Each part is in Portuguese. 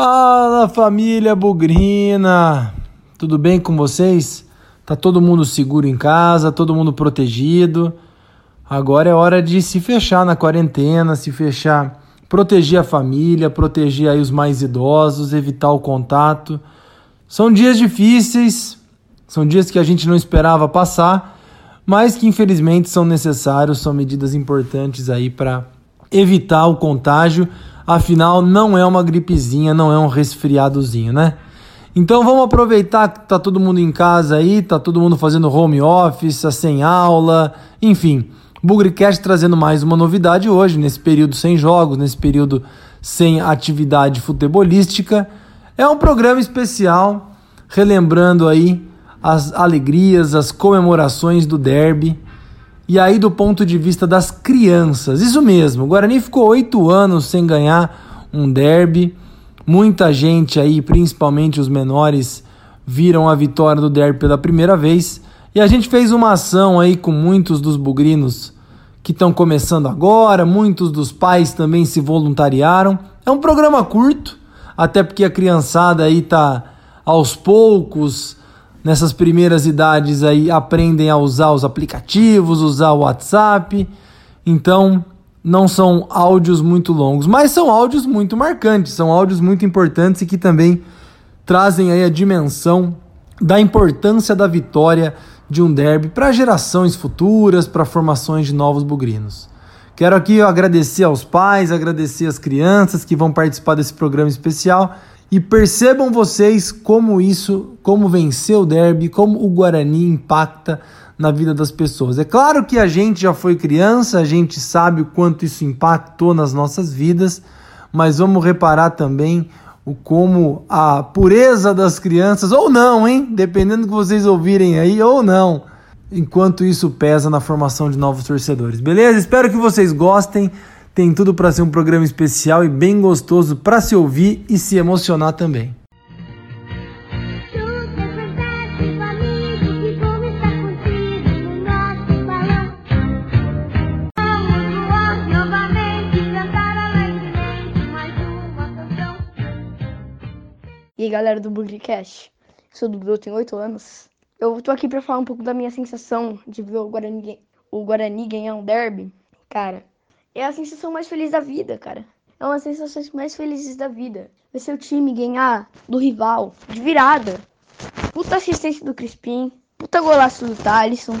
Fala família Bugrina! Tudo bem com vocês? Tá todo mundo seguro em casa, todo mundo protegido. Agora é hora de se fechar na quarentena, se fechar, proteger a família, proteger aí os mais idosos, evitar o contato. São dias difíceis, são dias que a gente não esperava passar, mas que infelizmente são necessários, são medidas importantes aí para evitar o contágio Afinal, não é uma gripezinha, não é um resfriadozinho, né? Então vamos aproveitar que tá todo mundo em casa aí, tá todo mundo fazendo home office, tá sem aula, enfim. Bugrecast trazendo mais uma novidade hoje, nesse período sem jogos, nesse período sem atividade futebolística. É um programa especial, relembrando aí as alegrias, as comemorações do derby e aí, do ponto de vista das crianças, isso mesmo, o Guarani ficou oito anos sem ganhar um derby. Muita gente aí, principalmente os menores, viram a vitória do derby pela primeira vez. E a gente fez uma ação aí com muitos dos bugrinos que estão começando agora, muitos dos pais também se voluntariaram. É um programa curto, até porque a criançada aí tá aos poucos nessas primeiras idades aí aprendem a usar os aplicativos, usar o WhatsApp. Então, não são áudios muito longos, mas são áudios muito marcantes, são áudios muito importantes e que também trazem aí a dimensão da importância da vitória de um derby para gerações futuras, para formações de novos bugrinos. Quero aqui agradecer aos pais, agradecer às crianças que vão participar desse programa especial e percebam vocês como isso, como vencer o derby, como o Guarani impacta na vida das pessoas. É claro que a gente já foi criança, a gente sabe o quanto isso impactou nas nossas vidas, mas vamos reparar também o como a pureza das crianças, ou não, hein? Dependendo do que vocês ouvirem aí, ou não, enquanto isso pesa na formação de novos torcedores. Beleza? Espero que vocês gostem. Tem tudo para ser um programa especial e bem gostoso para se ouvir e se emocionar também. E aí galera do Bugrecast, sou do Dudu, tenho 8 anos. Eu tô aqui para falar um pouco da minha sensação de ver o Guarani, o Guarani ganhar um derby. Cara, é a sensação mais feliz da vida, cara. É uma das sensações mais felizes da vida. Ver seu time ganhar do rival de virada. Puta assistência do Crispim. Puta golaço do Thalisson.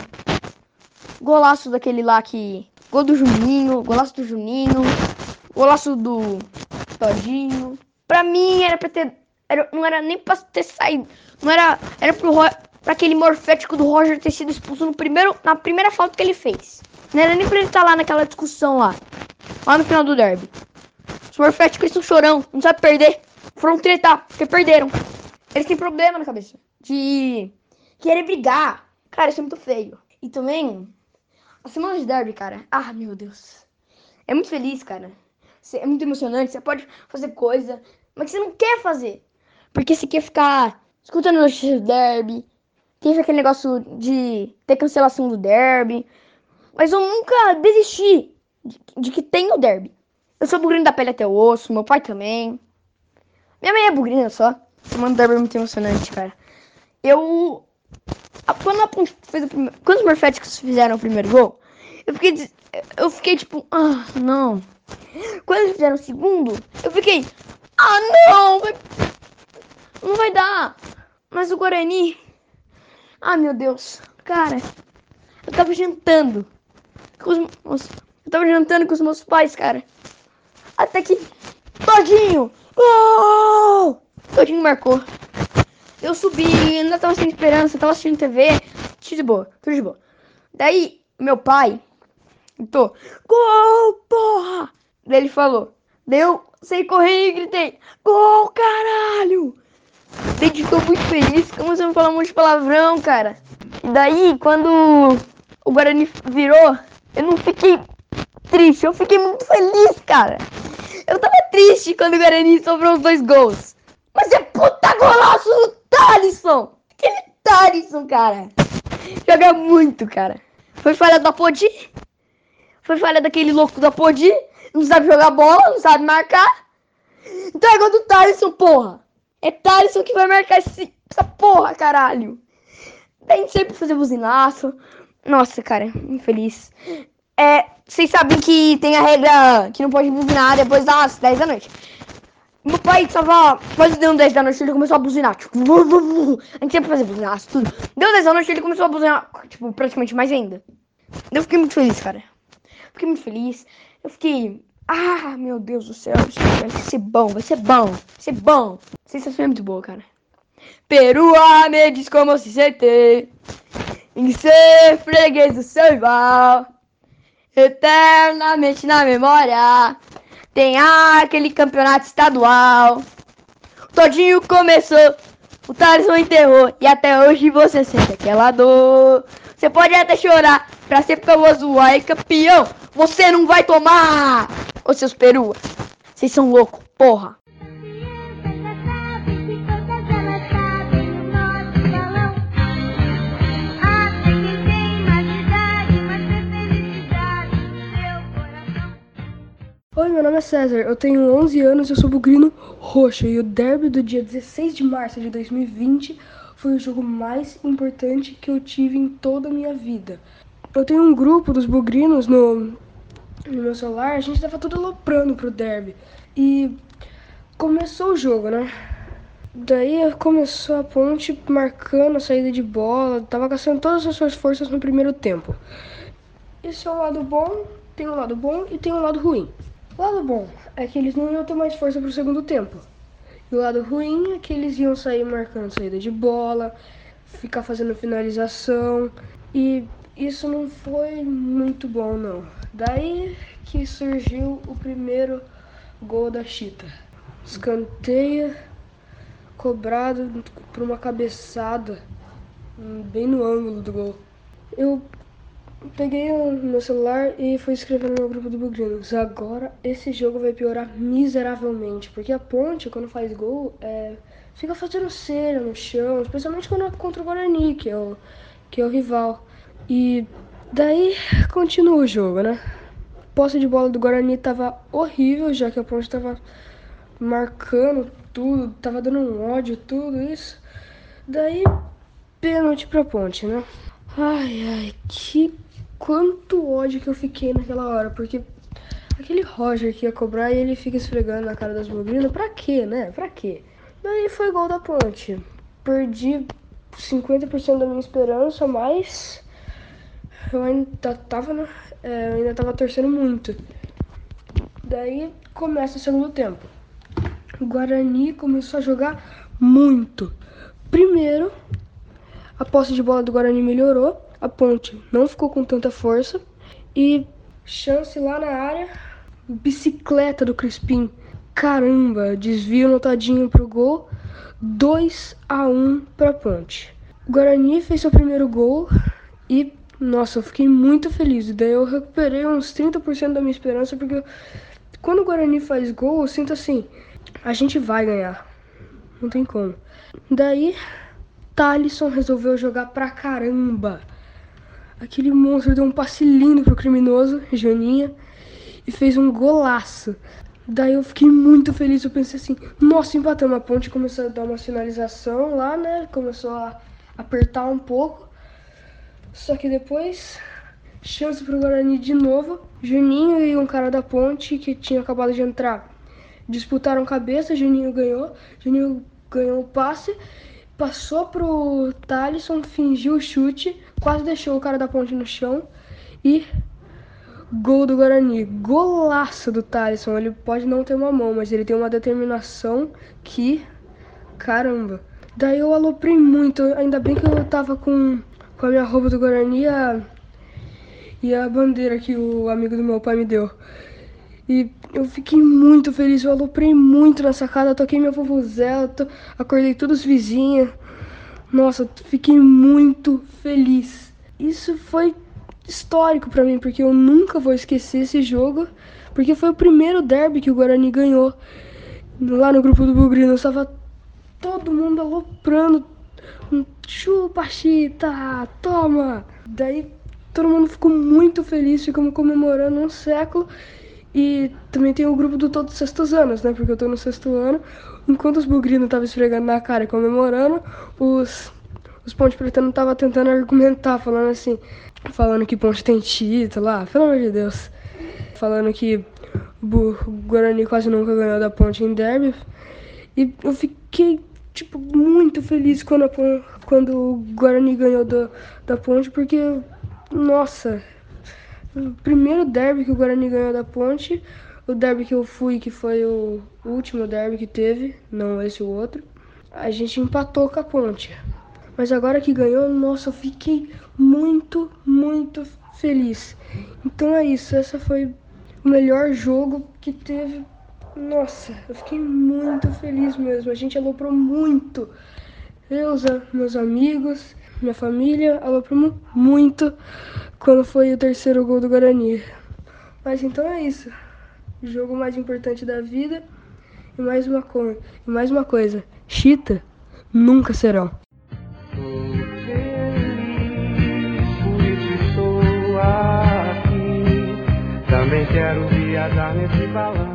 Golaço daquele lá que. Gol do Juninho. Golaço do Juninho. Golaço do Todinho. Pra mim era pra ter. Era, não era nem pra ter saído. Não era. Era pro, pra aquele morfético do Roger ter sido expulso no primeiro, na primeira falta que ele fez. Não era nem pra ele estar tá lá naquela discussão lá. Lá no final do derby. Os morféticos são chorão, não sabe perder. Foram tretar, porque perderam. Eles têm problema na cabeça. De querer brigar. Cara, isso é muito feio. E também, a semana de derby, cara. Ah, meu Deus. É muito feliz, cara. É muito emocionante. Você pode fazer coisa, mas você não quer fazer. Porque você quer ficar escutando notícias do derby. Teve aquele negócio de ter cancelação do derby. Mas eu nunca desisti de, de que tem o derby. Eu sou bugrino da pele até o osso, meu pai também. Minha mãe é bugrina só. Mano, o derby é muito emocionante, cara. Eu. Quando, a fez o primeiro, quando os Morféticos fizeram o primeiro gol, eu fiquei. Eu fiquei tipo, ah, não. Quando eles fizeram o segundo, eu fiquei, ah, não! Vai, não vai dar. Mas o Guarani. Ah, meu Deus. Cara, eu tava jantando com os, tava jantando com os meus pais, cara. Até que. Todinho! Gol! Todinho marcou. Eu subi, ainda tava sem esperança, tava assistindo TV. Tudo de boa, tudo de boa. Daí, meu pai gritou: Gol, porra! Daí ele falou. Daí eu saí correndo e gritei: Gol, caralho! Daí muito feliz, começou a falar um monte de palavrão, cara. Daí, quando o Guarani virou, eu não fiquei triste, eu fiquei muito feliz, cara. Eu tava triste quando o Guarani sobrou os dois gols. Mas é puta golaço do Thalisson! Aquele Thalisson, cara. Joga muito, cara. Foi falha da Podi. Foi falha daquele louco da Podi. Não sabe jogar bola, não sabe marcar. Então é gol do Thaleson, porra! É Thaleson que vai marcar esse, essa porra, caralho! Tem sempre fazer buzinaço. Nossa, cara, infeliz. É, vocês sabem que tem a regra que não pode buzinar depois das 10 da noite. Meu pai tava quase deu 10 da noite, ele começou a buzinar. Tipo, a gente sempre fazia buzinaço, tudo. Deu 10 da noite, ele começou a buzinar, tipo, praticamente mais ainda. Eu fiquei muito feliz, cara. Fiquei muito feliz. Eu fiquei. Ah, meu Deus do céu, vai ser bom, vai ser bom, vai ser bom. Sensação é muito boa, cara. Perua me diz como se sente em ser freguês do seu rival. Eternamente na memória tem aquele campeonato estadual. Todinho começou, o Thaleson enterrou e até hoje você sente aquela dor. Você pode até chorar pra ser famoso aí campeão. Você não vai tomar! Ô seus perua, vocês são loucos, porra! Oi, meu nome é César, eu tenho 11 anos, eu sou bugrino roxo e o derby do dia 16 de março de 2020 foi o jogo mais importante que eu tive em toda a minha vida. Eu tenho um grupo dos bugrinos no, no meu celular, a gente tava tudo aloprando pro derby e começou o jogo, né? Daí começou a ponte marcando a saída de bola, tava gastando todas as suas forças no primeiro tempo. Esse é o lado bom, tem um lado bom e tem um lado ruim. O lado bom é que eles não iam ter mais força pro segundo tempo. E o lado ruim é que eles iam sair marcando saída de bola, ficar fazendo finalização. E isso não foi muito bom, não. Daí que surgiu o primeiro gol da Chita. Escanteio cobrado por uma cabeçada bem no ângulo do gol. Eu Peguei o meu celular e fui escrever no meu grupo do Bugrinos. Agora esse jogo vai piorar miseravelmente, porque a ponte, quando faz gol, é, fica fazendo cera no chão, especialmente quando é contra o Guarani, que é o, que é o rival. E daí continua o jogo, né? Posse de bola do Guarani tava horrível, já que a ponte tava marcando tudo, tava dando um ódio, tudo isso. Daí, pênalti pra ponte, né? Ai, ai, que quanto ódio que eu fiquei naquela hora, porque aquele Roger que ia cobrar e ele fica esfregando na cara das bobinas, pra quê, né? Pra quê? Daí foi gol da ponte. Perdi 50% da minha esperança, mas eu ainda tava? É, ainda tava torcendo muito. Daí começa o segundo tempo. O Guarani começou a jogar muito. Primeiro, a posse de bola do Guarani melhorou a ponte não ficou com tanta força e chance lá na área, bicicleta do Crispim. Caramba, desvio notadinho pro gol. 2 a 1 para Ponte. O Guarani fez seu primeiro gol e nossa, eu fiquei muito feliz. Daí eu recuperei uns 30% da minha esperança porque quando o Guarani faz gol, eu sinto assim, a gente vai ganhar. Não tem como. Daí Talisson resolveu jogar pra caramba. Aquele monstro deu um passe lindo pro criminoso, Joninha, e fez um golaço. Daí eu fiquei muito feliz, eu pensei assim, nossa, empatamos. A ponte começou a dar uma sinalização lá, né? Começou a apertar um pouco. Só que depois, chance pro Guarani de novo. Juninho e um cara da ponte que tinha acabado de entrar disputaram cabeça, Juninho ganhou. Juninho ganhou o passe passou pro Talisson, fingiu o chute, quase deixou o cara da ponte no chão e gol do Guarani. Golaço do Talisson. Ele pode não ter uma mão, mas ele tem uma determinação que caramba. Daí eu aloprei muito, ainda bem que eu tava com, com a minha roupa do Guarani a, e a bandeira que o amigo do meu pai me deu. E eu fiquei muito feliz, eu aloprei muito na sacada, toquei minha vovuzela, to... acordei todos os vizinhos. Nossa, fiquei muito feliz. Isso foi histórico para mim, porque eu nunca vou esquecer esse jogo, porque foi o primeiro derby que o Guarani ganhou. Lá no grupo do Bugrino, estava todo mundo aloprando. Chupa, chita, toma! Daí todo mundo ficou muito feliz, ficamos comemorando um século. E também tem o grupo do Todos os Sextos Anos, né? Porque eu tô no sexto ano. Enquanto os bugrinos estavam esfregando na cara e comemorando, os, os Ponte Pretano estavam tentando argumentar, falando assim, falando que Ponte tem título lá, pelo amor de Deus. Falando que o Guarani quase nunca ganhou da Ponte em derby. E eu fiquei, tipo, muito feliz quando, a, quando o Guarani ganhou do, da Ponte, porque, nossa, o primeiro derby que o Guarani ganhou da Ponte, o derby que eu fui, que foi o último derby que teve, não esse o outro, a gente empatou com a Ponte. Mas agora que ganhou, nossa, eu fiquei muito, muito feliz. Então é isso, essa foi o melhor jogo que teve. Nossa, eu fiquei muito feliz mesmo. A gente aloprou muito. Eu, meus amigos, minha família, alopramos muito quando foi o terceiro gol do Guarani. Mas então é isso. O jogo mais importante da vida. E mais uma, co e mais uma coisa: Chita nunca serão. Quero viajar nesse balão.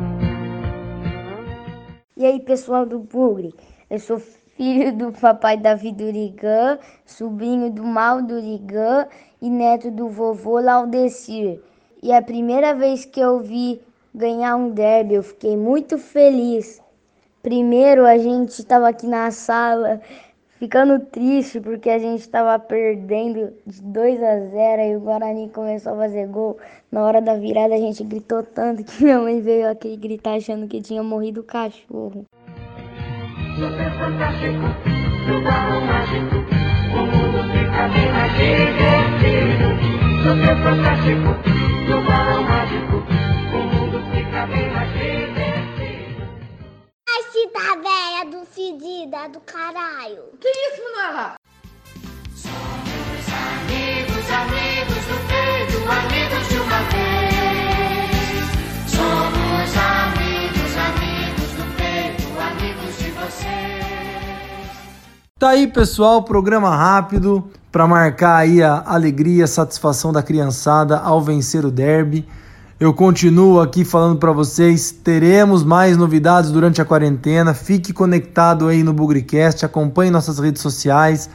E aí, pessoal do Bugre? Eu sou filho do papai Davi Durigan, sobrinho do Mal Durigan e neto do vovô Laudecir. E a primeira vez que eu vi ganhar um derby, eu fiquei muito feliz. Primeiro a gente estava aqui na sala ficando triste porque a gente estava perdendo de 2 a 0 e o Guarani começou a fazer gol. Na hora da virada a gente gritou tanto que minha mãe veio aqui gritar achando que tinha morrido o cachorro. Fantástico, no balão mágico, o mundo fica bem mais divertido. Super fantástico, no balão mágico, o mundo fica bem mais divertido. Ai, cita velha do fedida do caralho. Que isso, Manuela? Somos amigos, amigos do peito, amigos de uma vez. Somos amigos, amigos do peito, amigos de vocês. Tá aí, pessoal, programa rápido para marcar aí a alegria, a satisfação da criançada ao vencer o derby. Eu continuo aqui falando para vocês, teremos mais novidades durante a quarentena. Fique conectado aí no Bugricast, acompanhe nossas redes sociais.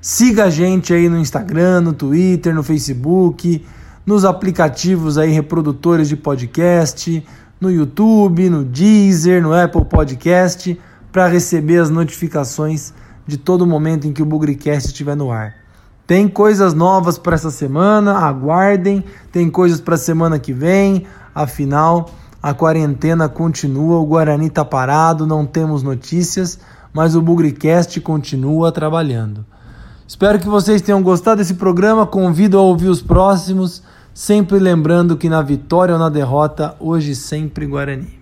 Siga a gente aí no Instagram, no Twitter, no Facebook, nos aplicativos aí reprodutores de podcast, no YouTube, no Deezer, no Apple Podcast, para receber as notificações de todo momento em que o Bugricast estiver no ar. Tem coisas novas para essa semana, aguardem. Tem coisas para a semana que vem. Afinal, a quarentena continua, o Guarani está parado, não temos notícias, mas o Bugricast continua trabalhando. Espero que vocês tenham gostado desse programa. Convido a ouvir os próximos, sempre lembrando que na vitória ou na derrota, hoje sempre Guarani.